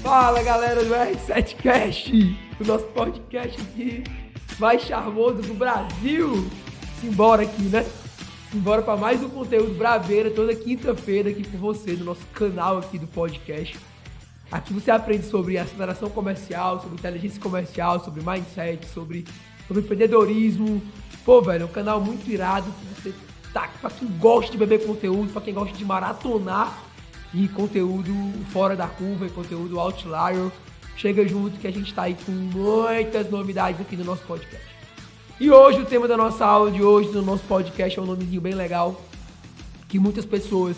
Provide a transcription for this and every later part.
Fala galera do R7Cast, o nosso podcast aqui mais charmoso do Brasil. Simbora aqui, né? Simbora para mais um conteúdo braveira toda quinta-feira aqui com você no nosso canal aqui do podcast. Aqui você aprende sobre aceleração comercial, sobre inteligência comercial, sobre mindset, sobre, sobre empreendedorismo. Pô, velho, é um canal muito irado que você tá para quem gosta de beber conteúdo, para quem gosta de maratonar e conteúdo fora da curva, e conteúdo outlier. Chega junto que a gente está aí com muitas novidades aqui no nosso podcast. E hoje o tema da nossa aula de hoje, do nosso podcast, é um nomezinho bem legal, que muitas pessoas,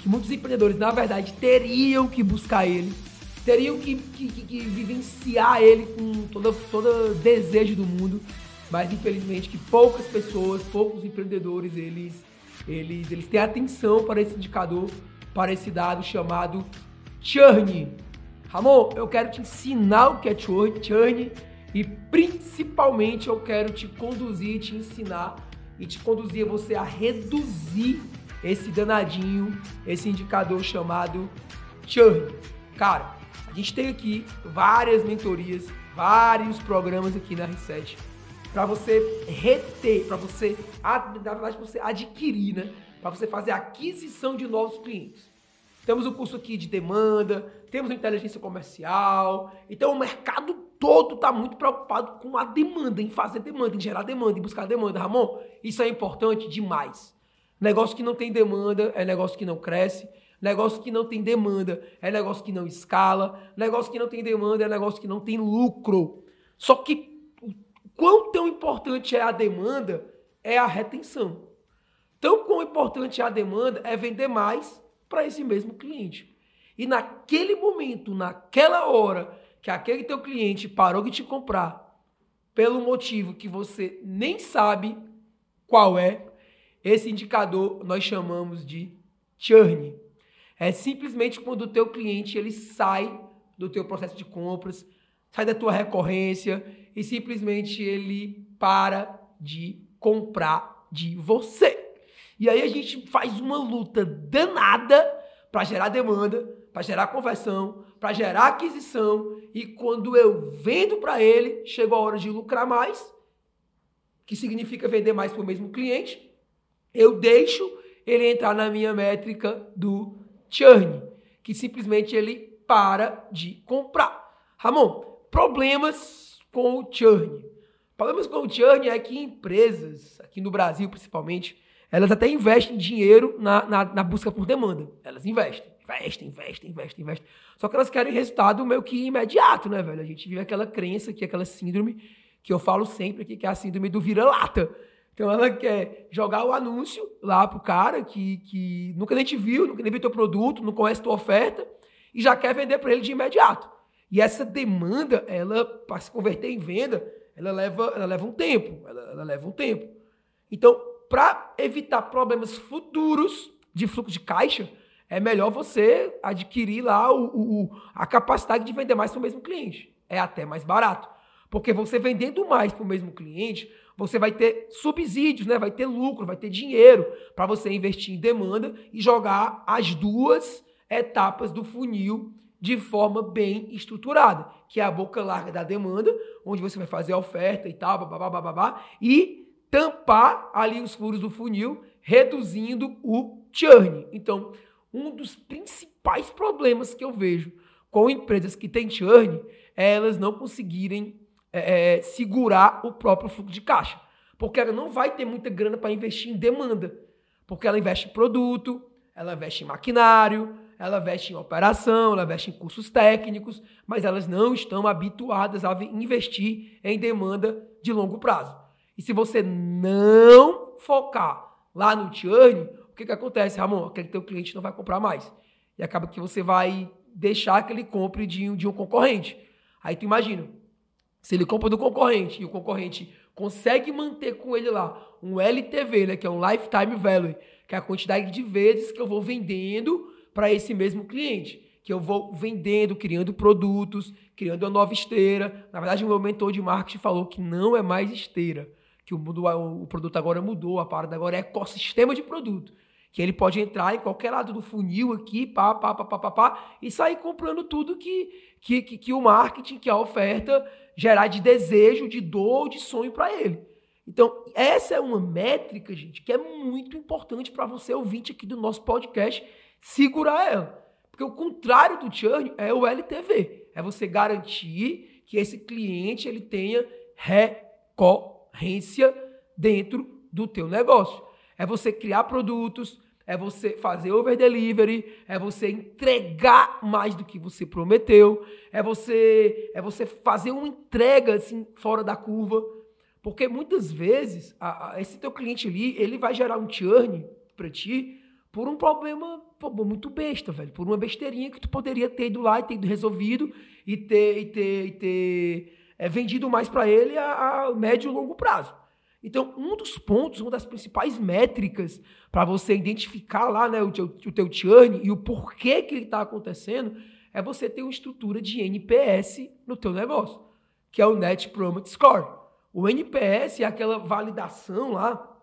que muitos empreendedores, na verdade, teriam que buscar ele, teriam que, que, que, que vivenciar ele com todo, todo desejo do mundo, mas infelizmente que poucas pessoas, poucos empreendedores, eles, eles, eles têm atenção para esse indicador para esse dado chamado churn. Ramon, eu quero te ensinar o que é churn e principalmente eu quero te conduzir, te ensinar e te conduzir você a reduzir esse danadinho, esse indicador chamado churn. Cara, a gente tem aqui várias mentorias, vários programas aqui na Reset para você reter, para você, na verdade, você adquirir, né? para você fazer aquisição de novos clientes. Temos o curso aqui de demanda, temos inteligência comercial. Então o mercado todo está muito preocupado com a demanda, em fazer demanda, em gerar demanda, em buscar demanda. Ramon, isso é importante demais. Negócio que não tem demanda é negócio que não cresce. Negócio que não tem demanda é negócio que não escala. Negócio que não tem demanda é negócio que não tem lucro. Só que quão tão importante é a demanda é a retenção. Tão quão importante é a demanda é vender mais para esse mesmo cliente. E naquele momento, naquela hora que aquele teu cliente parou de te comprar, pelo motivo que você nem sabe qual é, esse indicador nós chamamos de churn. É simplesmente quando o teu cliente ele sai do teu processo de compras, sai da tua recorrência e simplesmente ele para de comprar de você. E aí a gente faz uma luta danada para gerar demanda, para gerar conversão, para gerar aquisição. E quando eu vendo para ele, chegou a hora de lucrar mais, que significa vender mais para o mesmo cliente, eu deixo ele entrar na minha métrica do churn, que simplesmente ele para de comprar. Ramon, problemas com o churn. Problemas com o churn é que empresas, aqui no Brasil principalmente, elas até investem dinheiro na, na, na, busca por demanda. Elas investem, investem, investem, investem, investem. Só que elas querem resultado meio que imediato, né, velho? A gente vive aquela crença aqui, aquela síndrome que eu falo sempre aqui, que é a síndrome do vira-lata. Então ela quer jogar o anúncio lá pro cara que, que nunca nem te viu, nunca nem viu teu produto, não conhece tua oferta e já quer vender para ele de imediato. E essa demanda, ela para se converter em venda, ela leva, ela leva um tempo, ela, ela leva um tempo. Então, para evitar problemas futuros de fluxo de caixa, é melhor você adquirir lá o, o, a capacidade de vender mais para o mesmo cliente. É até mais barato. Porque você vendendo mais para o mesmo cliente, você vai ter subsídios, né? vai ter lucro, vai ter dinheiro para você investir em demanda e jogar as duas etapas do funil de forma bem estruturada, que é a boca larga da demanda, onde você vai fazer a oferta e tal, babá, babá, e tampar ali os furos do funil, reduzindo o churn. Então, um dos principais problemas que eu vejo com empresas que têm churn é elas não conseguirem é, é, segurar o próprio fluxo de caixa. Porque ela não vai ter muita grana para investir em demanda. Porque ela investe em produto, ela investe em maquinário, ela investe em operação, ela investe em cursos técnicos, mas elas não estão habituadas a investir em demanda de longo prazo. E se você não focar lá no churn, o que, que acontece, Ramon? Aquele teu cliente não vai comprar mais. E acaba que você vai deixar que ele compre de um, de um concorrente. Aí tu imagina, se ele compra do concorrente e o concorrente consegue manter com ele lá um LTV, né, que é um Lifetime Value, que é a quantidade de vezes que eu vou vendendo para esse mesmo cliente, que eu vou vendendo, criando produtos, criando uma nova esteira. Na verdade, o meu mentor de marketing falou que não é mais esteira que o, mundo, o produto agora mudou, a parada agora é ecossistema de produto. que ele pode entrar em qualquer lado do funil aqui, pá, pá, pá, pá, pá, pá e sair comprando tudo que, que, que, que o marketing, que a oferta gerar de desejo, de dor, de sonho para ele. Então, essa é uma métrica, gente, que é muito importante para você ouvinte aqui do nosso podcast segurar ela. Porque o contrário do churn é o LTV. É você garantir que esse cliente ele tenha recorrência dentro do teu negócio. É você criar produtos, é você fazer over delivery, é você entregar mais do que você prometeu, é você é você fazer uma entrega assim fora da curva, porque muitas vezes a, a, esse teu cliente ali, ele vai gerar um churn para ti por um problema pô, muito besta, velho, por uma besteirinha que tu poderia ter ido lá e ter ido resolvido e ter e ter, e ter é, vendido mais para ele a, a médio e longo prazo. Então, um dos pontos, uma das principais métricas para você identificar lá né, o, teu, o teu churn e o porquê que ele está acontecendo é você ter uma estrutura de NPS no teu negócio, que é o Net Promoter Score. O NPS é aquela validação lá,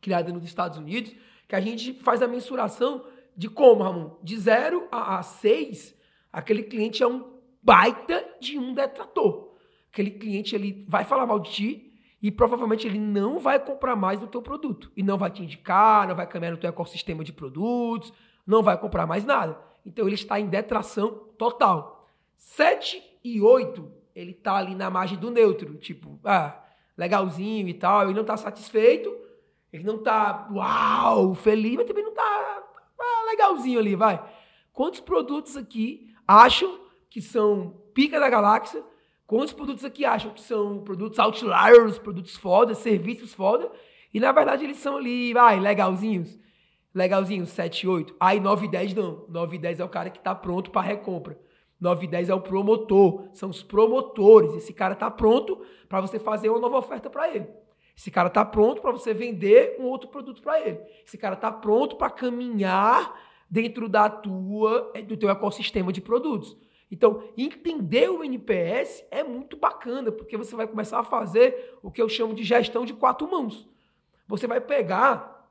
criada nos Estados Unidos, que a gente faz a mensuração de como, Ramon? De 0 a 6, aquele cliente é um baita de um detrator. Aquele cliente ele vai falar mal de ti, e provavelmente ele não vai comprar mais do teu produto. E não vai te indicar, não vai caminhar no teu ecossistema de produtos, não vai comprar mais nada. Então ele está em detração total. 7 e 8, ele está ali na margem do neutro. Tipo, ah, legalzinho e tal. Ele não está satisfeito, ele não está, uau, feliz, mas também não está legalzinho ali, vai. Quantos produtos aqui acham que são pica da galáxia Quantos produtos aqui acham que são produtos outliers, produtos foda, serviços foda, e na verdade eles são ali, vai, legalzinhos. Legalzinhos, 7, 8. Aí 9 e 10 não. 9 e 10 é o cara que tá pronto para recompra. 9 e 10 é o promotor, são os promotores. Esse cara tá pronto para você fazer uma nova oferta para ele. Esse cara tá pronto para você vender um outro produto para ele. Esse cara tá pronto para caminhar dentro da tua do teu ecossistema de produtos. Então, entender o NPS é muito bacana, porque você vai começar a fazer o que eu chamo de gestão de quatro mãos. Você vai pegar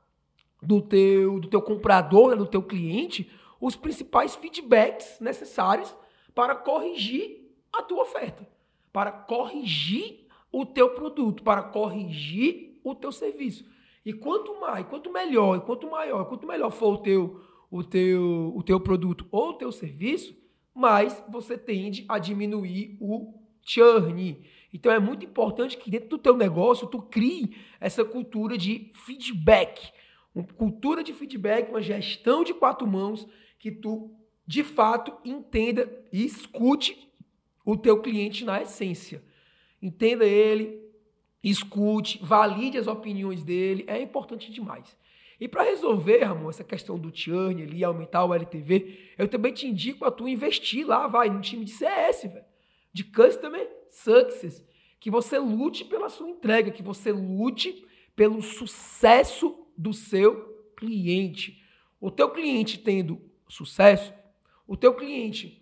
do teu, do teu comprador, né, do teu cliente, os principais feedbacks necessários para corrigir a tua oferta, para corrigir o teu produto, para corrigir o teu serviço. E quanto mais, quanto melhor, quanto maior, quanto melhor for o teu, o teu, o teu produto ou o teu serviço, mais você tende a diminuir o churn. Então é muito importante que dentro do teu negócio tu crie essa cultura de feedback, uma cultura de feedback, uma gestão de quatro mãos que tu de fato entenda e escute o teu cliente na essência. Entenda ele, escute, valide as opiniões dele, é importante demais. E para resolver, Ramon, essa questão do churn ali, aumentar o LTV, eu também te indico a tu investir lá, vai, no time de CS, velho. De Customer Success. Que você lute pela sua entrega, que você lute pelo sucesso do seu cliente. O teu cliente tendo sucesso, o teu cliente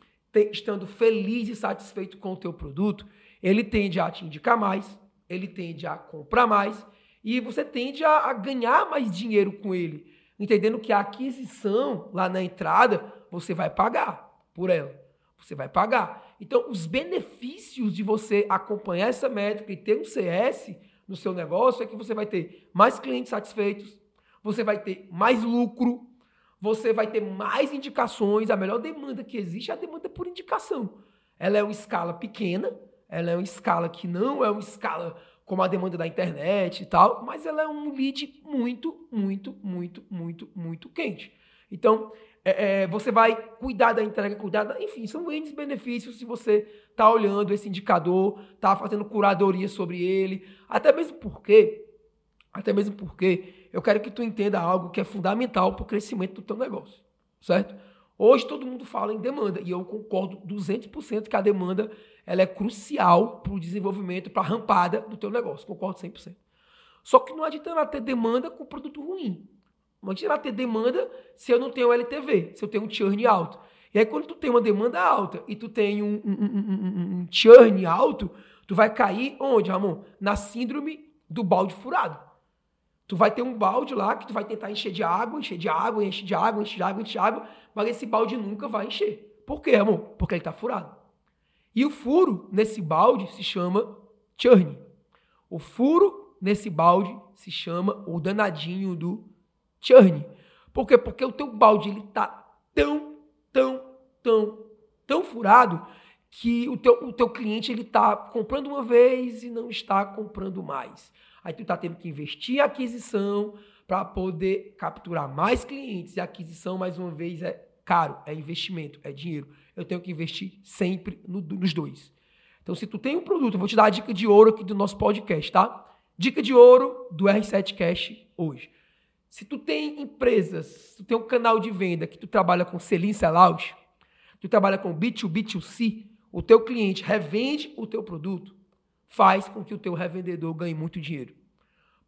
estando feliz e satisfeito com o teu produto, ele tende a te indicar mais, ele tende a comprar mais e você tende a, a ganhar mais dinheiro com ele, entendendo que a aquisição lá na entrada você vai pagar por ela. Você vai pagar. Então, os benefícios de você acompanhar essa métrica e ter um CS no seu negócio é que você vai ter mais clientes satisfeitos, você vai ter mais lucro, você vai ter mais indicações. A melhor demanda que existe é a demanda por indicação. Ela é uma escala pequena, ela é uma escala que não é uma escala como a demanda da internet e tal, mas ela é um lead muito, muito, muito, muito, muito quente. Então, é, é, você vai cuidar da entrega, cuidar da. Enfim, são N benefícios se você está olhando esse indicador, está fazendo curadoria sobre ele. Até mesmo porque, até mesmo porque eu quero que tu entenda algo que é fundamental para o crescimento do teu negócio, certo? Hoje todo mundo fala em demanda e eu concordo 200% que a demanda ela é crucial para o desenvolvimento, para a rampada do teu negócio. Concordo 100%. Só que não adianta ela ter demanda com produto ruim. Não adianta ter demanda se eu não tenho LTV, se eu tenho um churn alto. E aí quando tu tem uma demanda alta e tu tem um, um, um, um churn alto, tu vai cair onde, Ramon? Na síndrome do balde furado. Tu vai ter um balde lá que tu vai tentar encher de água, encher de água, encher de água, encher de água, encher de água, mas esse balde nunca vai encher. Por quê, amor? Porque ele tá furado. E o furo nesse balde se chama churn. O furo nesse balde se chama o danadinho do churn. Por quê? Porque o teu balde ele tá tão, tão, tão, tão furado que o teu, o teu cliente ele tá comprando uma vez e não está comprando mais. Aí tu tá tendo que investir em aquisição para poder capturar mais clientes. E aquisição, mais uma vez, é caro, é investimento, é dinheiro. Eu tenho que investir sempre no, nos dois. Então, se tu tem um produto, eu vou te dar a dica de ouro aqui do nosso podcast, tá? Dica de ouro do R7 Cash hoje. Se tu tem empresas, se tu tem um canal de venda que tu trabalha com selim sellout, tu trabalha com B2B, B2C, o teu cliente revende o teu produto, faz com que o teu revendedor ganhe muito dinheiro.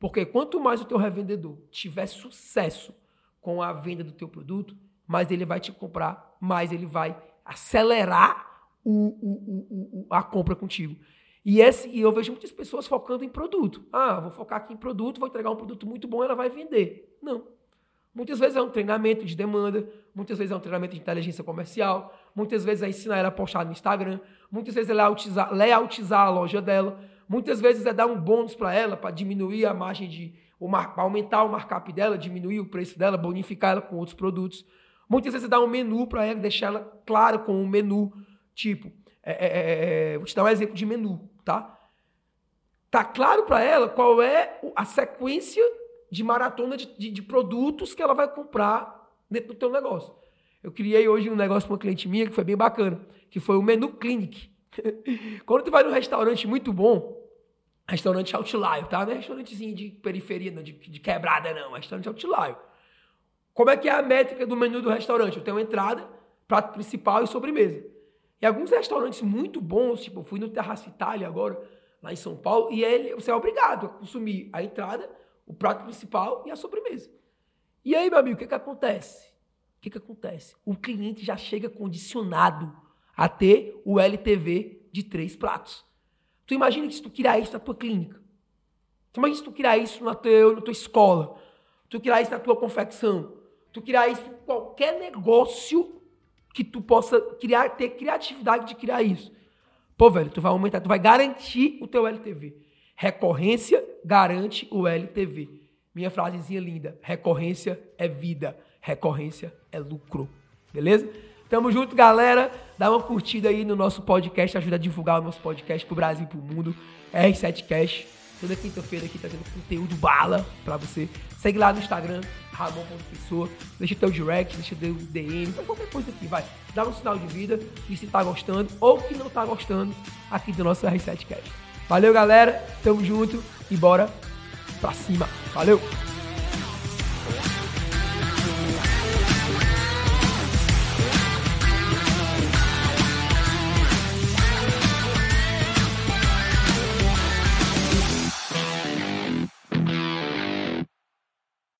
Porque quanto mais o teu revendedor tiver sucesso com a venda do teu produto, mais ele vai te comprar, mais ele vai acelerar o, o, o, a compra contigo. E, esse, e eu vejo muitas pessoas focando em produto. Ah, vou focar aqui em produto, vou entregar um produto muito bom, ela vai vender. Não. Muitas vezes é um treinamento de demanda, muitas vezes é um treinamento de inteligência comercial, muitas vezes é ensinar ela a postar no Instagram, muitas vezes é layoutizar, layoutizar a loja dela, muitas vezes é dar um bônus para ela para diminuir a margem de. aumentar o markup dela, diminuir o preço dela, bonificar ela com outros produtos. Muitas vezes é dar um menu para ela, deixar ela clara com um menu. Tipo, é, é, é, é, vou te dar um exemplo de menu, tá? Tá claro para ela qual é a sequência de maratona de, de, de, produtos que ela vai comprar dentro do teu negócio. Eu criei hoje um negócio para uma cliente minha que foi bem bacana, que foi o Menu Clinic. Quando tu vai num restaurante muito bom, restaurante outlier, tá? Não é restaurantezinho de periferia, não, de, de quebrada, não. Restaurante outlier. Como é que é a métrica do menu do restaurante? Eu tenho entrada, prato principal e sobremesa. E alguns restaurantes muito bons, tipo, eu fui no Terraço Itália agora, lá em São Paulo, e ele, você é obrigado a consumir a entrada, o prato principal e a sobremesa. E aí, meu amigo, o que, que acontece? Que, que acontece? O cliente já chega condicionado a ter o LTV de três pratos. Tu imagina que se tu criar isso na tua clínica, tu imagina se tu criar isso na tua, na tua escola, tu criar isso na tua confecção, tu criar isso em qualquer negócio que tu possa criar, ter criatividade de criar isso. Pô, velho, tu vai aumentar, tu vai garantir o teu LTV. Recorrência garante o LTV. Minha frasezinha linda. Recorrência é vida. Recorrência é lucro. Beleza? Tamo junto, galera. Dá uma curtida aí no nosso podcast. Ajuda a divulgar o nosso podcast pro Brasil e pro mundo. R7 Cash. Toda quinta-feira aqui tá tendo conteúdo bala pra você. Segue lá no Instagram, Ramon.pessoa. Deixa teu direct, deixa teu DM, faz qualquer coisa aqui, vai. Dá um sinal de vida e se tá gostando ou que não tá gostando aqui do nosso R7 Cash. Valeu, galera. Tamo junto e bora pra cima. Valeu!